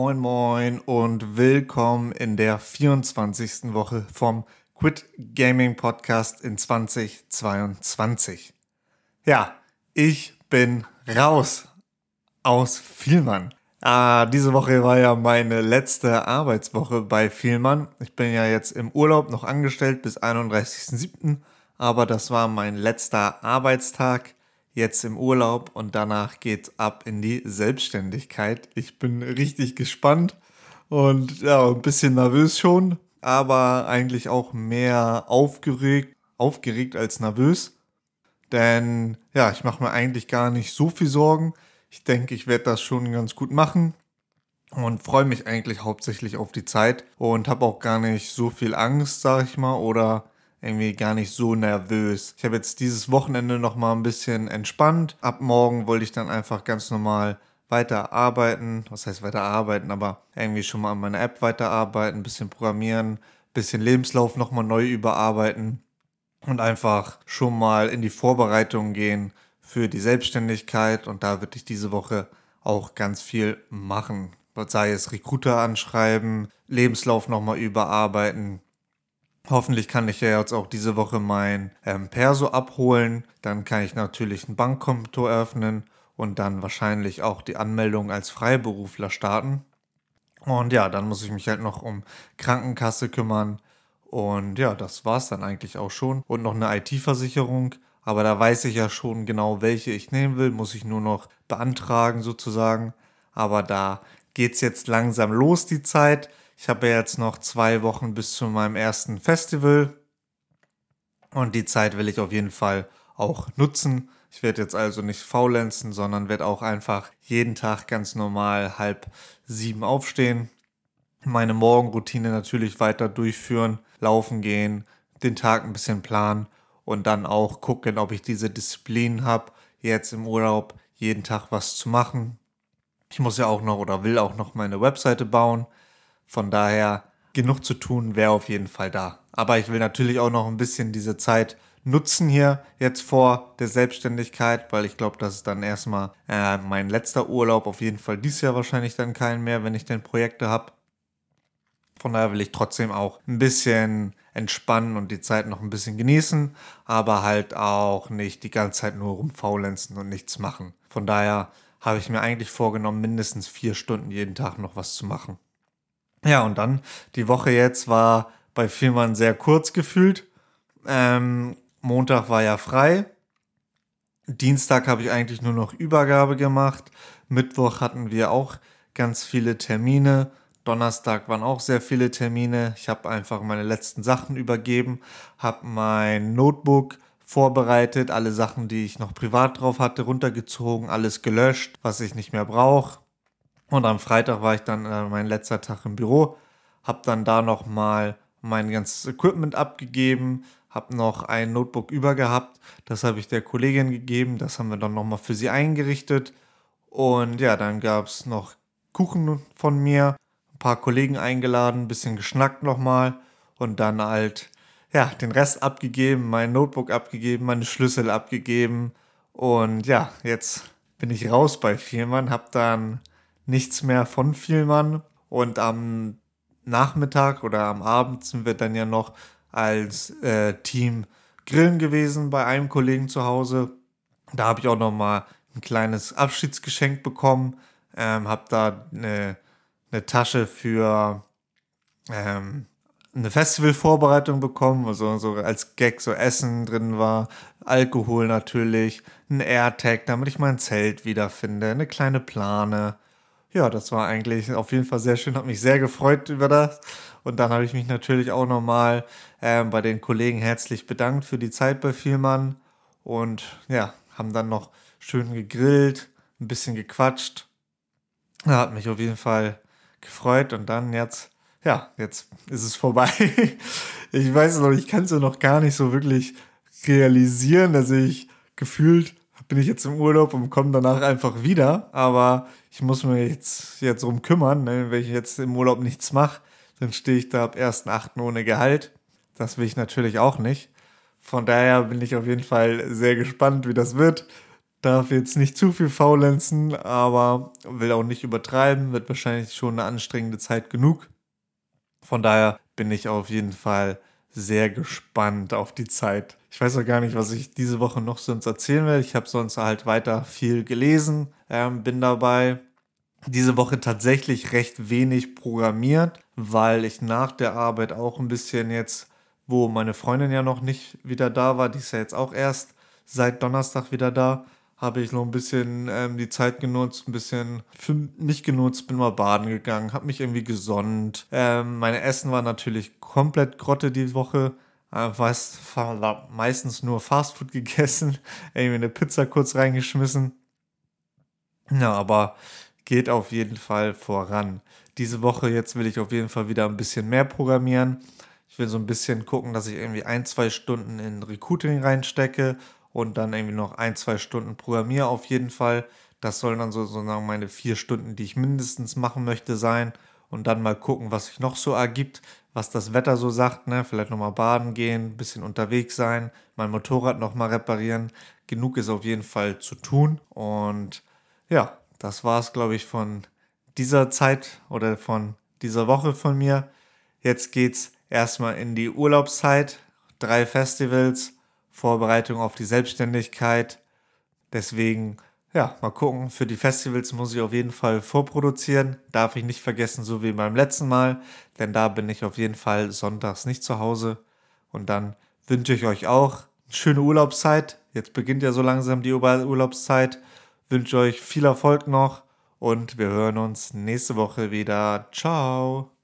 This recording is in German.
Moin Moin und willkommen in der 24. Woche vom Quit Gaming Podcast in 2022. Ja, ich bin raus aus Vielmann. Ah, diese Woche war ja meine letzte Arbeitswoche bei Vielmann. Ich bin ja jetzt im Urlaub noch angestellt bis 31.07., aber das war mein letzter Arbeitstag jetzt im Urlaub und danach geht's ab in die Selbstständigkeit. Ich bin richtig gespannt und ja, ein bisschen nervös schon, aber eigentlich auch mehr aufgeregt, aufgeregt als nervös. Denn ja, ich mache mir eigentlich gar nicht so viel Sorgen. Ich denke, ich werde das schon ganz gut machen und freue mich eigentlich hauptsächlich auf die Zeit und habe auch gar nicht so viel Angst, sag ich mal, oder irgendwie gar nicht so nervös. Ich habe jetzt dieses Wochenende noch mal ein bisschen entspannt. Ab morgen wollte ich dann einfach ganz normal weiter arbeiten. Was heißt weiter arbeiten, aber irgendwie schon mal an meiner App weiterarbeiten, ein bisschen programmieren, bisschen Lebenslauf noch mal neu überarbeiten und einfach schon mal in die Vorbereitung gehen für die Selbstständigkeit und da würde ich diese Woche auch ganz viel machen. Sei es Recruiter anschreiben, Lebenslauf nochmal überarbeiten, Hoffentlich kann ich ja jetzt auch diese Woche mein ähm, Perso abholen. Dann kann ich natürlich ein Bankkonto eröffnen und dann wahrscheinlich auch die Anmeldung als Freiberufler starten. Und ja, dann muss ich mich halt noch um Krankenkasse kümmern. Und ja, das war's dann eigentlich auch schon. Und noch eine IT-Versicherung. Aber da weiß ich ja schon genau, welche ich nehmen will. Muss ich nur noch beantragen sozusagen. Aber da geht's jetzt langsam los, die Zeit. Ich habe jetzt noch zwei Wochen bis zu meinem ersten Festival und die Zeit will ich auf jeden Fall auch nutzen. Ich werde jetzt also nicht faulenzen, sondern werde auch einfach jeden Tag ganz normal halb sieben aufstehen, meine Morgenroutine natürlich weiter durchführen, laufen gehen, den Tag ein bisschen planen und dann auch gucken, ob ich diese Disziplin habe, jetzt im Urlaub jeden Tag was zu machen. Ich muss ja auch noch oder will auch noch meine Webseite bauen. Von daher, genug zu tun wäre auf jeden Fall da. Aber ich will natürlich auch noch ein bisschen diese Zeit nutzen hier jetzt vor der Selbstständigkeit, weil ich glaube, das ist dann erstmal äh, mein letzter Urlaub. Auf jeden Fall dieses Jahr wahrscheinlich dann keinen mehr, wenn ich denn Projekte habe. Von daher will ich trotzdem auch ein bisschen entspannen und die Zeit noch ein bisschen genießen, aber halt auch nicht die ganze Zeit nur rumfaulenzen und nichts machen. Von daher habe ich mir eigentlich vorgenommen, mindestens vier Stunden jeden Tag noch was zu machen. Ja, und dann die Woche jetzt war bei Vielmann sehr kurz gefühlt. Ähm, Montag war ja frei. Dienstag habe ich eigentlich nur noch Übergabe gemacht. Mittwoch hatten wir auch ganz viele Termine. Donnerstag waren auch sehr viele Termine. Ich habe einfach meine letzten Sachen übergeben, habe mein Notebook vorbereitet, alle Sachen, die ich noch privat drauf hatte, runtergezogen, alles gelöscht, was ich nicht mehr brauche. Und am Freitag war ich dann äh, mein letzter Tag im Büro, habe dann da noch mal mein ganzes Equipment abgegeben, habe noch ein Notebook über gehabt, das habe ich der Kollegin gegeben, das haben wir dann noch mal für sie eingerichtet. Und ja, dann gab es noch Kuchen von mir, ein paar Kollegen eingeladen, ein bisschen geschnackt nochmal und dann halt ja, den Rest abgegeben, mein Notebook abgegeben, meine Schlüssel abgegeben und ja, jetzt bin ich raus bei Vielmann, habe dann nichts mehr von Vielmann. Und am Nachmittag oder am Abend sind wir dann ja noch als äh, Team grillen gewesen bei einem Kollegen zu Hause. Da habe ich auch noch mal ein kleines Abschiedsgeschenk bekommen. Ähm, habe da eine, eine Tasche für ähm, eine Festivalvorbereitung bekommen, also so als Gag so Essen drin war, Alkohol natürlich, ein AirTag, damit ich mein Zelt wiederfinde, eine kleine Plane, ja, das war eigentlich auf jeden Fall sehr schön, hat mich sehr gefreut über das. Und dann habe ich mich natürlich auch nochmal ähm, bei den Kollegen herzlich bedankt für die Zeit bei Vielmann. Und ja, haben dann noch schön gegrillt, ein bisschen gequatscht. Hat mich auf jeden Fall gefreut. Und dann jetzt, ja, jetzt ist es vorbei. ich weiß noch, ich kann es ja noch gar nicht so wirklich realisieren, dass ich gefühlt bin ich jetzt im Urlaub und komme danach einfach wieder. Aber ich muss mir jetzt, jetzt drum kümmern. Ne? Wenn ich jetzt im Urlaub nichts mache, dann stehe ich da ab 1.8. ohne Gehalt. Das will ich natürlich auch nicht. Von daher bin ich auf jeden Fall sehr gespannt, wie das wird. darf jetzt nicht zu viel faulenzen, aber will auch nicht übertreiben, wird wahrscheinlich schon eine anstrengende Zeit genug. Von daher bin ich auf jeden Fall sehr gespannt auf die Zeit. Ich weiß auch gar nicht, was ich diese Woche noch sonst erzählen will. Ich habe sonst halt weiter viel gelesen, ähm, bin dabei diese Woche tatsächlich recht wenig programmiert, weil ich nach der Arbeit auch ein bisschen jetzt, wo meine Freundin ja noch nicht wieder da war, die ist ja jetzt auch erst seit Donnerstag wieder da, habe ich noch ein bisschen ähm, die Zeit genutzt, ein bisschen für mich genutzt, bin mal baden gegangen, habe mich irgendwie gesonnt. Ähm, meine Essen war natürlich komplett Grotte die Woche. Äh, weiß, meistens nur Fastfood gegessen, irgendwie eine Pizza kurz reingeschmissen. Ja, aber geht auf jeden Fall voran. Diese Woche jetzt will ich auf jeden Fall wieder ein bisschen mehr programmieren. Ich will so ein bisschen gucken, dass ich irgendwie ein, zwei Stunden in Recruiting reinstecke und dann irgendwie noch ein, zwei Stunden programmiere auf jeden Fall. Das sollen dann so, sozusagen meine vier Stunden, die ich mindestens machen möchte, sein. Und dann mal gucken, was sich noch so ergibt, was das Wetter so sagt. Ne? Vielleicht nochmal baden gehen, ein bisschen unterwegs sein, mein Motorrad nochmal reparieren. Genug ist auf jeden Fall zu tun. Und ja, das war es, glaube ich, von dieser Zeit oder von dieser Woche von mir. Jetzt geht's erstmal in die Urlaubszeit. Drei Festivals, Vorbereitung auf die Selbstständigkeit. Deswegen, ja, mal gucken. Für die Festivals muss ich auf jeden Fall vorproduzieren. Darf ich nicht vergessen, so wie beim letzten Mal. Denn da bin ich auf jeden Fall sonntags nicht zu Hause. Und dann wünsche ich euch auch eine schöne Urlaubszeit. Jetzt beginnt ja so langsam die Urlaubszeit. Wünsche euch viel Erfolg noch und wir hören uns nächste Woche wieder. Ciao.